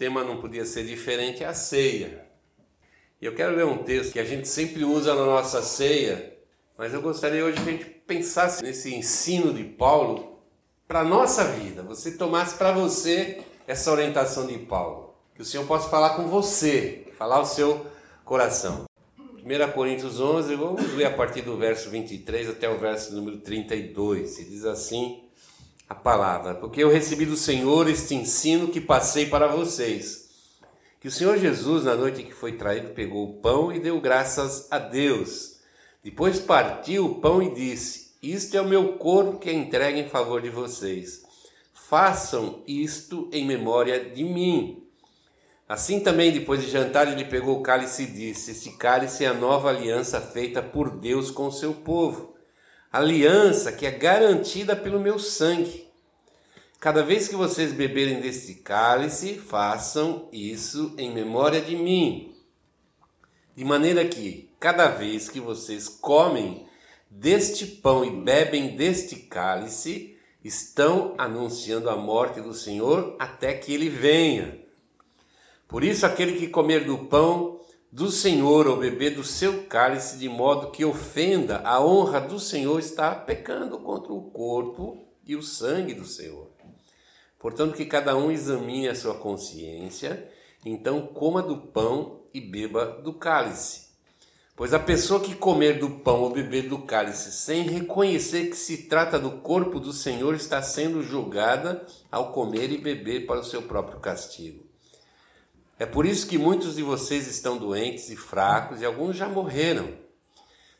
tema não podia ser diferente, é a ceia. E eu quero ler um texto que a gente sempre usa na nossa ceia, mas eu gostaria hoje que a gente pensasse nesse ensino de Paulo para a nossa vida. Você tomasse para você essa orientação de Paulo. Que o Senhor possa falar com você, falar o seu coração. 1 Coríntios 11, vamos ler a partir do verso 23 até o verso número 32. E diz assim a palavra: Porque eu recebi do Senhor este ensino que passei para vocês que o Senhor Jesus, na noite que foi traído, pegou o pão e deu graças a Deus. Depois partiu o pão e disse: Isto é o meu corpo que é entregue em favor de vocês. Façam isto em memória de mim. Assim também, depois de jantar, ele pegou o cálice e disse: Este cálice é a nova aliança feita por Deus com o seu povo. Aliança que é garantida pelo meu sangue. Cada vez que vocês beberem deste cálice, façam isso em memória de mim. De maneira que, cada vez que vocês comem deste pão e bebem deste cálice, estão anunciando a morte do Senhor até que ele venha. Por isso, aquele que comer do pão do Senhor ou beber do seu cálice de modo que ofenda a honra do Senhor está pecando contra o corpo e o sangue do Senhor. Portanto, que cada um examine a sua consciência, então coma do pão e beba do cálice. Pois a pessoa que comer do pão ou beber do cálice sem reconhecer que se trata do corpo do Senhor está sendo julgada ao comer e beber para o seu próprio castigo. É por isso que muitos de vocês estão doentes e fracos e alguns já morreram.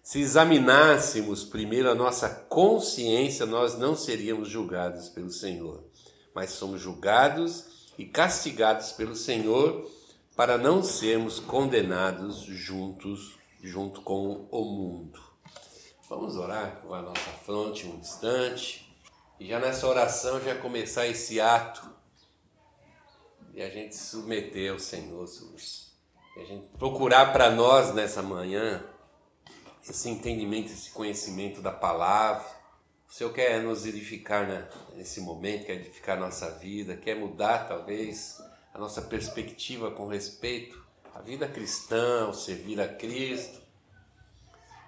Se examinássemos primeiro a nossa consciência, nós não seríamos julgados pelo Senhor mas somos julgados e castigados pelo Senhor para não sermos condenados juntos, junto com o mundo. Vamos orar com a nossa fronte um instante e já nessa oração já começar esse ato e a gente submeter ao Senhor, e a gente procurar para nós nessa manhã esse entendimento, esse conhecimento da palavra, o Senhor quer nos edificar né, nesse momento, quer edificar nossa vida, quer mudar talvez a nossa perspectiva com respeito à vida cristã, ao servir a Cristo.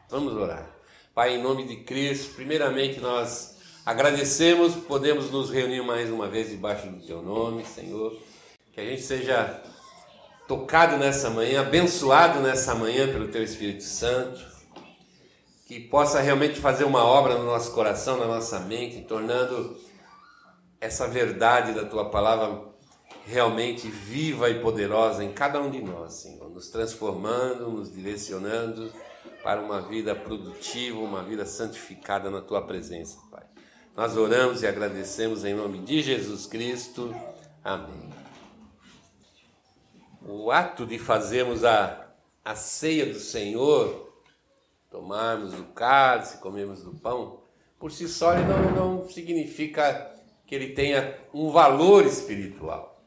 Vamos orar. Pai, em nome de Cristo, primeiramente nós agradecemos, podemos nos reunir mais uma vez debaixo do Teu nome, Senhor. Que a gente seja tocado nessa manhã, abençoado nessa manhã pelo Teu Espírito Santo que possa realmente fazer uma obra no nosso coração, na nossa mente, tornando essa verdade da tua palavra realmente viva e poderosa em cada um de nós, Senhor, nos transformando, nos direcionando para uma vida produtiva, uma vida santificada na tua presença, Pai. Nós oramos e agradecemos em nome de Jesus Cristo. Amém. O ato de fazermos a, a ceia do Senhor tomarmos do cálice, comermos do pão, por si só ele não, não significa que ele tenha um valor espiritual.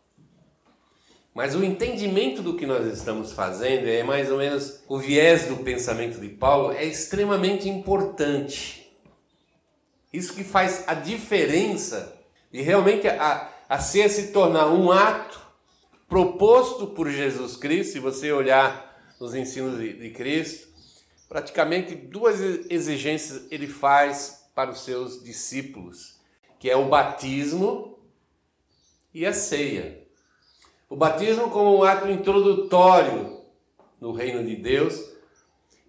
Mas o entendimento do que nós estamos fazendo, é mais ou menos o viés do pensamento de Paulo, é extremamente importante. Isso que faz a diferença de realmente a, a ser se tornar um ato proposto por Jesus Cristo, se você olhar nos ensinos de, de Cristo, praticamente duas exigências ele faz para os seus discípulos, que é o batismo e a ceia. O batismo como um ato introdutório no reino de Deus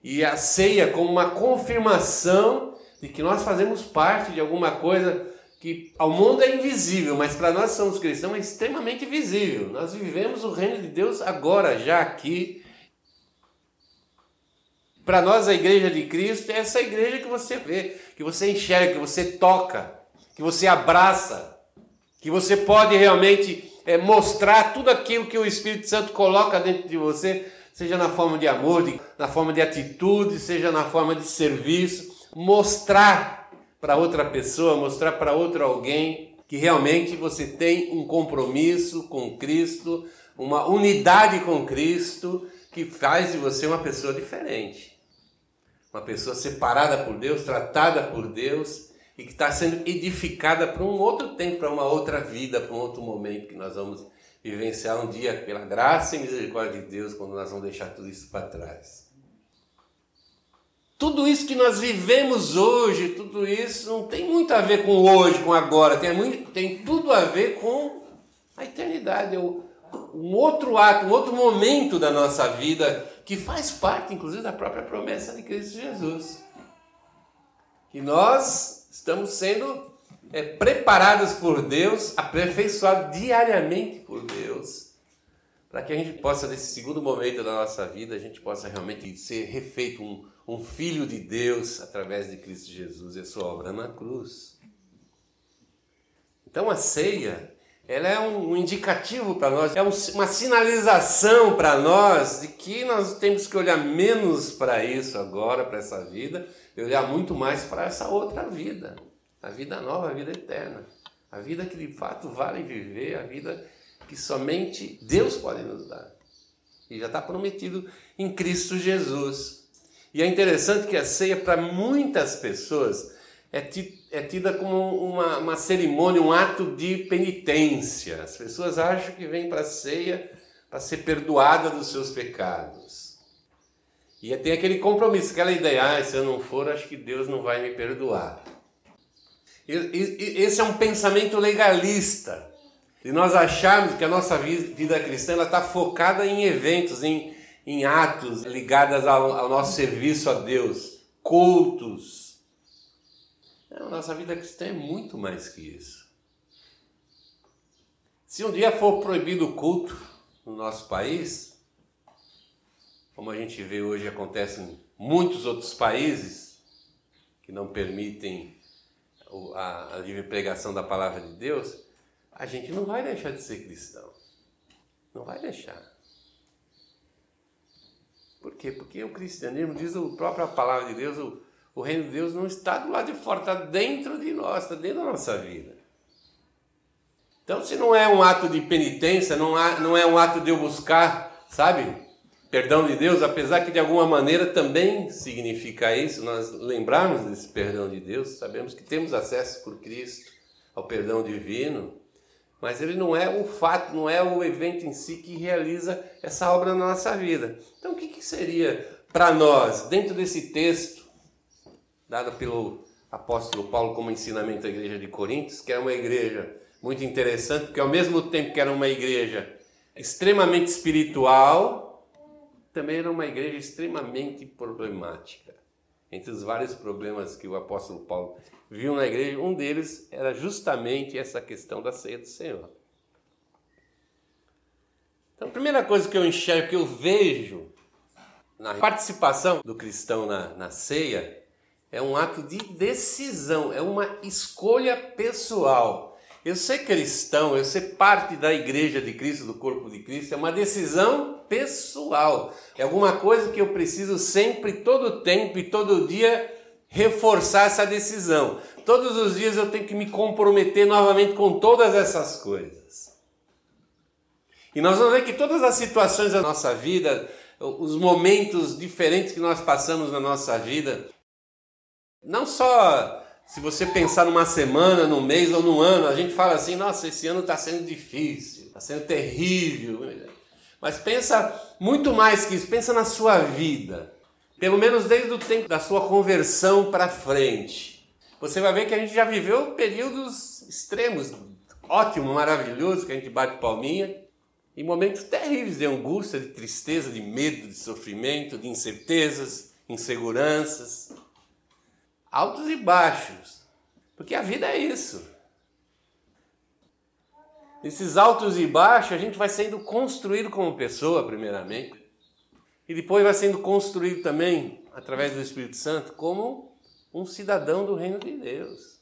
e a ceia como uma confirmação de que nós fazemos parte de alguma coisa que ao mundo é invisível, mas para nós somos cristãos é extremamente visível. Nós vivemos o reino de Deus agora, já aqui, para nós, a igreja de Cristo é essa igreja que você vê, que você enxerga, que você toca, que você abraça, que você pode realmente é, mostrar tudo aquilo que o Espírito Santo coloca dentro de você, seja na forma de amor, de, na forma de atitude, seja na forma de serviço, mostrar para outra pessoa, mostrar para outro alguém que realmente você tem um compromisso com Cristo, uma unidade com Cristo que faz de você uma pessoa diferente uma pessoa separada por Deus, tratada por Deus e que está sendo edificada para um outro tempo, para uma outra vida, para um outro momento que nós vamos vivenciar um dia pela graça e misericórdia de Deus quando nós vamos deixar tudo isso para trás. Tudo isso que nós vivemos hoje, tudo isso não tem muito a ver com hoje, com agora, tem, muito, tem tudo a ver com a eternidade, é um outro ato, um outro momento da nossa vida que faz parte, inclusive, da própria promessa de Cristo Jesus. Que nós estamos sendo é, preparados por Deus, aperfeiçoados diariamente por Deus, para que a gente possa, nesse segundo momento da nossa vida, a gente possa realmente ser refeito um, um filho de Deus através de Cristo Jesus e a sua obra na cruz. Então a ceia, ela é um indicativo para nós, é uma sinalização para nós de que nós temos que olhar menos para isso agora, para essa vida, e olhar muito mais para essa outra vida a vida nova, a vida eterna, a vida que de fato vale viver, a vida que somente Deus pode nos dar. E já está prometido em Cristo Jesus. E é interessante que a ceia, para muitas pessoas, é, é tida como uma, uma cerimônia, um ato de penitência. As pessoas acham que vem para a ceia para ser perdoada dos seus pecados. E tem aquele compromisso, aquela ideia, ah, se eu não for, acho que Deus não vai me perdoar. Esse é um pensamento legalista. E nós acharmos que a nossa vida cristã está focada em eventos, em, em atos ligados ao, ao, nosso serviço a Deus, cultos. Não, nossa vida cristã é muito mais que isso. Se um dia for proibido o culto no nosso país, como a gente vê hoje acontece em muitos outros países que não permitem a livre pregação da palavra de Deus, a gente não vai deixar de ser cristão. Não vai deixar. Por quê? Porque o cristianismo, diz a própria palavra de Deus, o, o reino de Deus não está do lado de fora, está dentro de nós, está dentro da nossa vida. Então, se não é um ato de penitência, não, há, não é um ato de eu buscar, sabe? Perdão de Deus, apesar que de alguma maneira também significa isso, nós lembrarmos desse perdão de Deus, sabemos que temos acesso por Cristo ao perdão divino, mas ele não é o fato, não é o evento em si que realiza essa obra na nossa vida. Então, o que, que seria para nós, dentro desse texto, dado pelo apóstolo Paulo como ensinamento da igreja de Coríntios, que é uma igreja muito interessante, porque ao mesmo tempo que era uma igreja extremamente espiritual, também era uma igreja extremamente problemática. Entre os vários problemas que o apóstolo Paulo viu na igreja, um deles era justamente essa questão da ceia do Senhor. Então, a primeira coisa que eu enxergo, que eu vejo na participação do cristão na, na ceia, é um ato de decisão, é uma escolha pessoal. Eu ser cristão, eu ser parte da igreja de Cristo, do corpo de Cristo, é uma decisão pessoal. É alguma coisa que eu preciso sempre, todo tempo e todo dia reforçar essa decisão. Todos os dias eu tenho que me comprometer novamente com todas essas coisas. E nós vamos ver que todas as situações da nossa vida, os momentos diferentes que nós passamos na nossa vida, não só se você pensar numa semana, num mês ou num ano, a gente fala assim: nossa, esse ano está sendo difícil, está sendo terrível. Mas pensa muito mais que isso, pensa na sua vida. Pelo menos desde o tempo da sua conversão para frente. Você vai ver que a gente já viveu períodos extremos, ótimo, maravilhoso, que a gente bate palminha, e momentos terríveis de angústia, de tristeza, de medo, de sofrimento, de incertezas, inseguranças. Altos e baixos, porque a vida é isso. Esses altos e baixos a gente vai sendo construído como pessoa, primeiramente, e depois vai sendo construído também, através do Espírito Santo, como um cidadão do reino de Deus.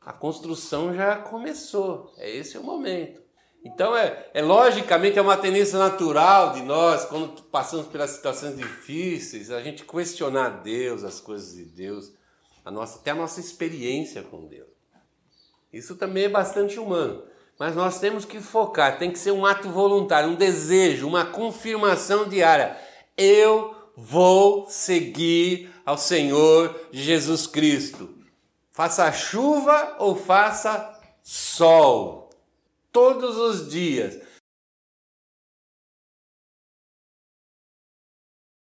A construção já começou, é esse o momento. Então, é, é logicamente é uma tendência natural de nós, quando passamos pelas situações difíceis, a gente questionar Deus, as coisas de Deus, a nossa, até a nossa experiência com Deus. Isso também é bastante humano. Mas nós temos que focar, tem que ser um ato voluntário, um desejo, uma confirmação diária. Eu vou seguir ao Senhor Jesus Cristo. Faça chuva ou faça sol. Todos os dias.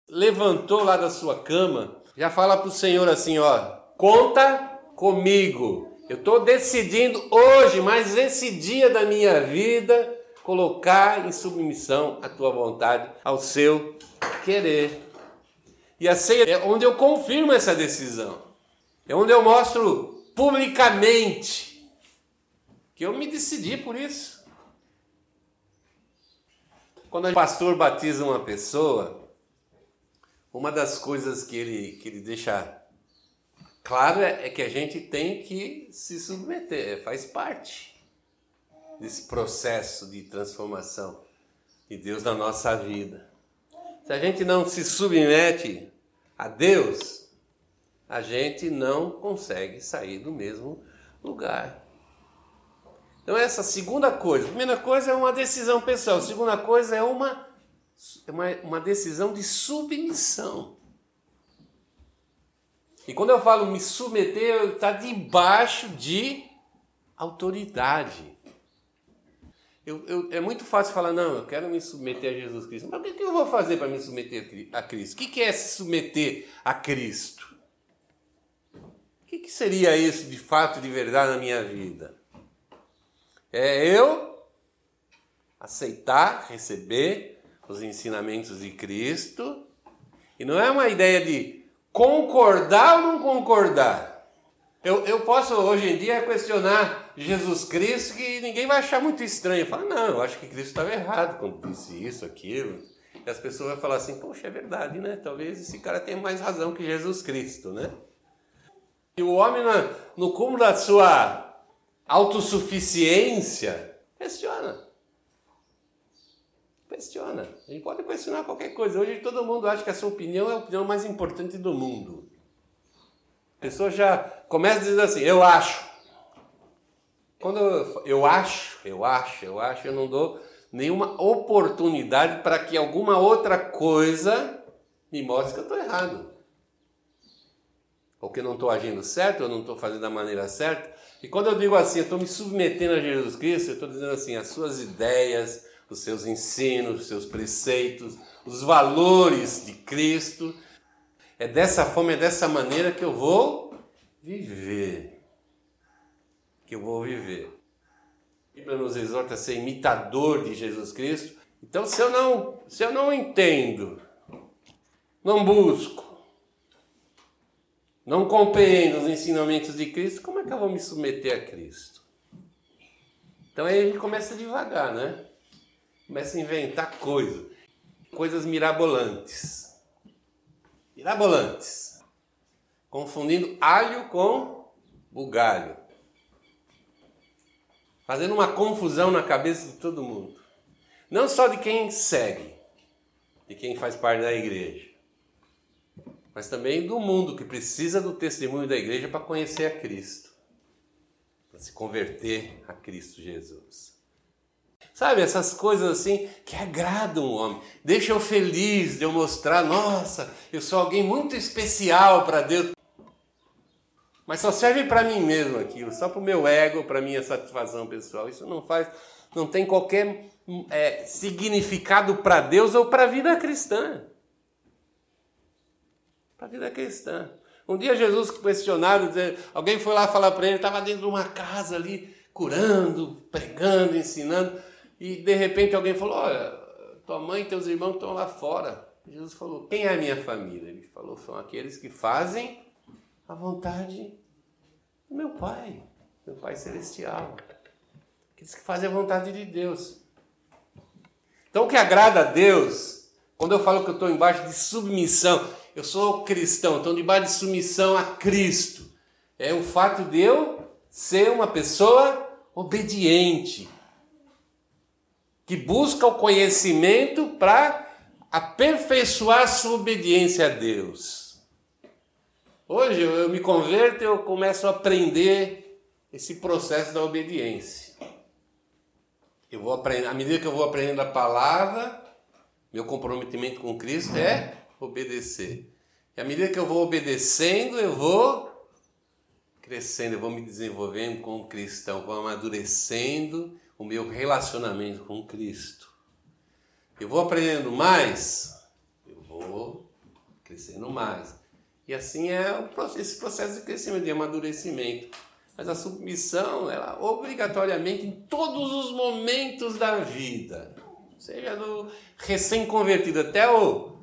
Levantou lá da sua cama, já fala para o Senhor assim: ó, conta comigo. Eu estou decidindo hoje, mas esse dia da minha vida, colocar em submissão a tua vontade ao seu querer. E a ceia é onde eu confirmo essa decisão. É onde eu mostro publicamente que eu me decidi por isso. Quando o pastor batiza uma pessoa, uma das coisas que ele, que ele deixa claro é, é que a gente tem que se submeter, faz parte desse processo de transformação de Deus na nossa vida. Se a gente não se submete a Deus, a gente não consegue sair do mesmo lugar. Então, essa segunda coisa, a primeira coisa é uma decisão pessoal, a segunda coisa é uma, uma, uma decisão de submissão. E quando eu falo me submeter, está debaixo de autoridade. Eu, eu, é muito fácil falar, não, eu quero me submeter a Jesus Cristo. Mas o que, que eu vou fazer para me submeter a Cristo? O que, que é se submeter a Cristo? O que, que seria isso de fato, de verdade na minha vida? É eu aceitar, receber os ensinamentos de Cristo. E não é uma ideia de concordar ou não concordar. Eu, eu posso hoje em dia questionar Jesus Cristo que ninguém vai achar muito estranho. Fala, não, eu acho que Cristo estava errado quando disse isso, aquilo. E as pessoas vão falar assim, poxa, é verdade, né? Talvez esse cara tenha mais razão que Jesus Cristo, né? E o homem, no cúmulo da sua autossuficiência, questiona. Questiona. A gente pode questionar qualquer coisa. Hoje todo mundo acha que a sua opinião é a opinião mais importante do mundo. A pessoa já começa dizendo assim, eu acho. Quando eu, eu acho, eu acho, eu acho, eu não dou nenhuma oportunidade para que alguma outra coisa me mostre que eu estou errado. Ou que eu não estou agindo certo, ou não estou fazendo da maneira certa. E quando eu digo assim, eu estou me submetendo a Jesus Cristo, eu estou dizendo assim, as suas ideias, os seus ensinos, os seus preceitos, os valores de Cristo, é dessa forma, é dessa maneira que eu vou viver. Que eu vou viver. A Bíblia nos exorta a ser imitador de Jesus Cristo. Então, se eu não, se eu não entendo, não busco, não compreendo os ensinamentos de Cristo, como é que eu vou me submeter a Cristo? Então aí a gente começa devagar, né? Começa a inventar coisas, coisas mirabolantes. Mirabolantes, confundindo alho com bugalho, fazendo uma confusão na cabeça de todo mundo, não só de quem segue, de quem faz parte da igreja, mas também do mundo que precisa do testemunho da igreja para conhecer a Cristo, para se converter a Cristo Jesus. Sabe, essas coisas assim que agradam o homem, deixam feliz de eu mostrar, nossa, eu sou alguém muito especial para Deus. Mas só serve para mim mesmo aquilo, só para o meu ego, para minha satisfação pessoal. Isso não faz, não tem qualquer é, significado para Deus ou para a vida cristã. Para a vida cristã. Um dia Jesus questionado, alguém foi lá falar para ele, estava dentro de uma casa ali, curando, pregando, ensinando. E de repente alguém falou: Olha, tua mãe e teus irmãos estão lá fora. Jesus falou: Quem é a minha família? Ele falou: São aqueles que fazem a vontade do meu Pai, meu Pai Celestial. Aqueles que fazem a vontade de Deus. Então, o que agrada a Deus, quando eu falo que eu estou embaixo de submissão, eu sou cristão, estou debaixo de submissão a Cristo, é o fato de eu ser uma pessoa obediente, que busca o conhecimento para aperfeiçoar sua obediência a Deus. Hoje eu me converto e eu começo a aprender esse processo da obediência. Eu vou aprender, à medida que eu vou aprendendo a palavra, meu comprometimento com Cristo é obedecer. E à medida que eu vou obedecendo, eu vou crescendo, eu vou me desenvolvendo como cristão, vou amadurecendo o meu relacionamento com Cristo. Eu vou aprendendo mais, eu vou crescendo mais. E assim é esse processo de crescimento, de amadurecimento. Mas a submissão, ela obrigatoriamente em todos os momentos da vida, seja do recém-convertido até o,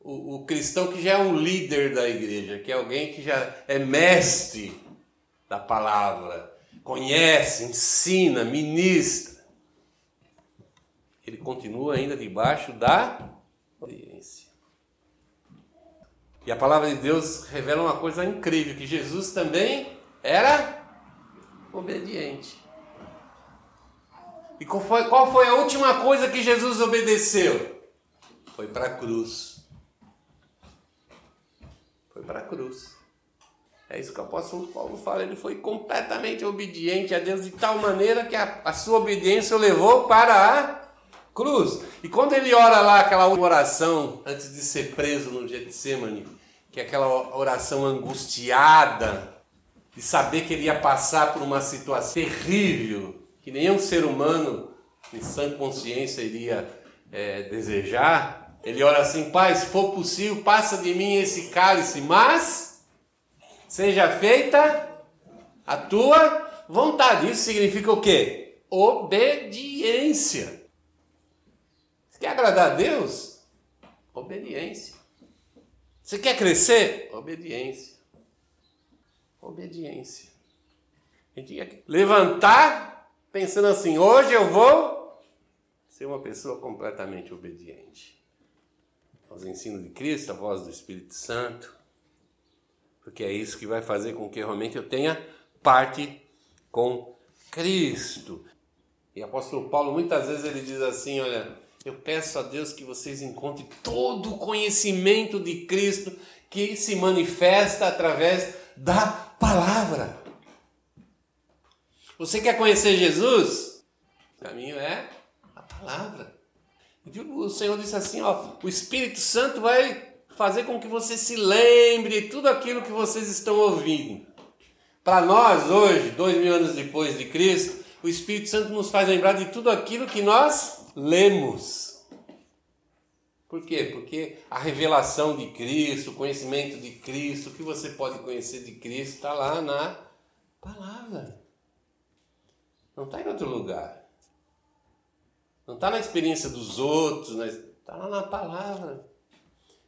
o, o, cristão que já é um líder da igreja, que é alguém que já é mestre da palavra, conhece, ensina, ministra. Ele continua ainda debaixo da obediência. E a palavra de Deus revela uma coisa incrível, que Jesus também era obediente. E qual foi, qual foi a última coisa que Jesus obedeceu? Foi para a cruz. Foi para a cruz. É isso que o apóstolo Paulo fala. Ele foi completamente obediente a Deus de tal maneira que a, a sua obediência o levou para a cruz. E quando ele ora lá aquela oração antes de ser preso no Getsemane, que é aquela oração angustiada, de saber que ele ia passar por uma situação terrível, que nenhum ser humano em sã consciência iria é, desejar. Ele ora assim: Pai, se for possível, passa de mim esse cálice, mas seja feita a tua vontade. Isso significa o quê? Obediência. Você quer agradar a Deus? Obediência. Você quer crescer? Obediência obediência. A gente levantar pensando assim: hoje eu vou ser uma pessoa completamente obediente aos ensinos de Cristo, à voz do Espírito Santo, porque é isso que vai fazer com que realmente eu tenha parte com Cristo. E apóstolo Paulo muitas vezes ele diz assim: olha, eu peço a Deus que vocês encontrem todo o conhecimento de Cristo que se manifesta através da palavra. Você quer conhecer Jesus? O caminho é a palavra. O Senhor disse assim: ó, o Espírito Santo vai fazer com que você se lembre de tudo aquilo que vocês estão ouvindo. Para nós, hoje, dois mil anos depois de Cristo, o Espírito Santo nos faz lembrar de tudo aquilo que nós lemos. Por quê? Porque a revelação de Cristo, o conhecimento de Cristo, o que você pode conhecer de Cristo está lá na palavra. Não está em outro lugar. Não está na experiência dos outros, está lá na palavra.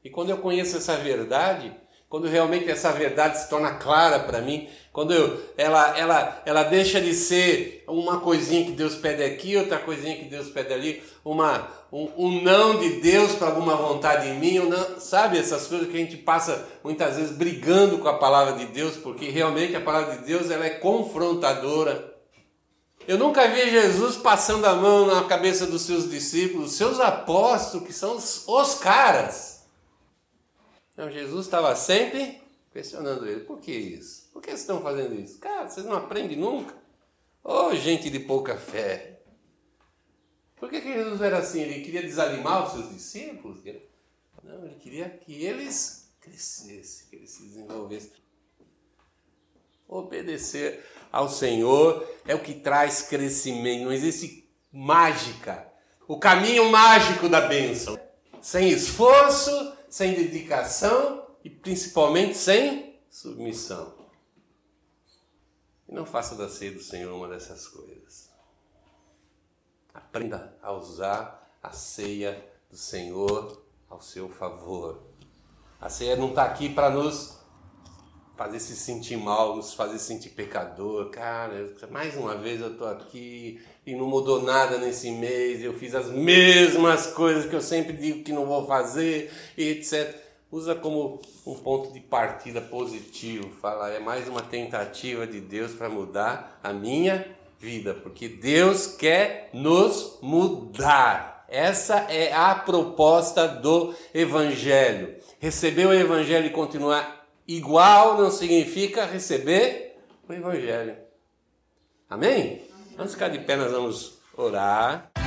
E quando eu conheço essa verdade, quando realmente essa verdade se torna clara para mim, quando eu, ela, ela, ela deixa de ser uma coisinha que Deus pede aqui, outra coisinha que Deus pede ali, uma, um, um não de Deus para alguma vontade em mim, não, sabe essas coisas que a gente passa muitas vezes brigando com a palavra de Deus, porque realmente a palavra de Deus ela é confrontadora. Eu nunca vi Jesus passando a mão na cabeça dos seus discípulos, seus apóstolos, que são os, os caras. Então Jesus estava sempre questionando ele: por que isso? Por que vocês estão fazendo isso? Cara, vocês não aprendem nunca? Ô oh, gente de pouca fé! Por que, que Jesus era assim? Ele queria desanimar os seus discípulos? Não, ele queria que eles crescessem, que eles se desenvolvessem. Obedecer ao Senhor é o que traz crescimento. Não existe mágica. O caminho mágico da bênção. Sem esforço, sem dedicação e principalmente sem submissão. E não faça da ceia do Senhor uma dessas coisas. Aprenda a usar a ceia do Senhor ao seu favor. A ceia não está aqui para nos fazer se sentir mal, nos fazer sentir pecador. Cara, mais uma vez eu estou aqui e não mudou nada nesse mês, eu fiz as mesmas coisas que eu sempre digo que não vou fazer, etc. Usa como um ponto de partida positivo, fala, é mais uma tentativa de Deus para mudar a minha vida, porque Deus quer nos mudar. Essa é a proposta do Evangelho. Receber o Evangelho e continuar igual não significa receber o Evangelho. Amém? Vamos ficar de pé, nós vamos orar.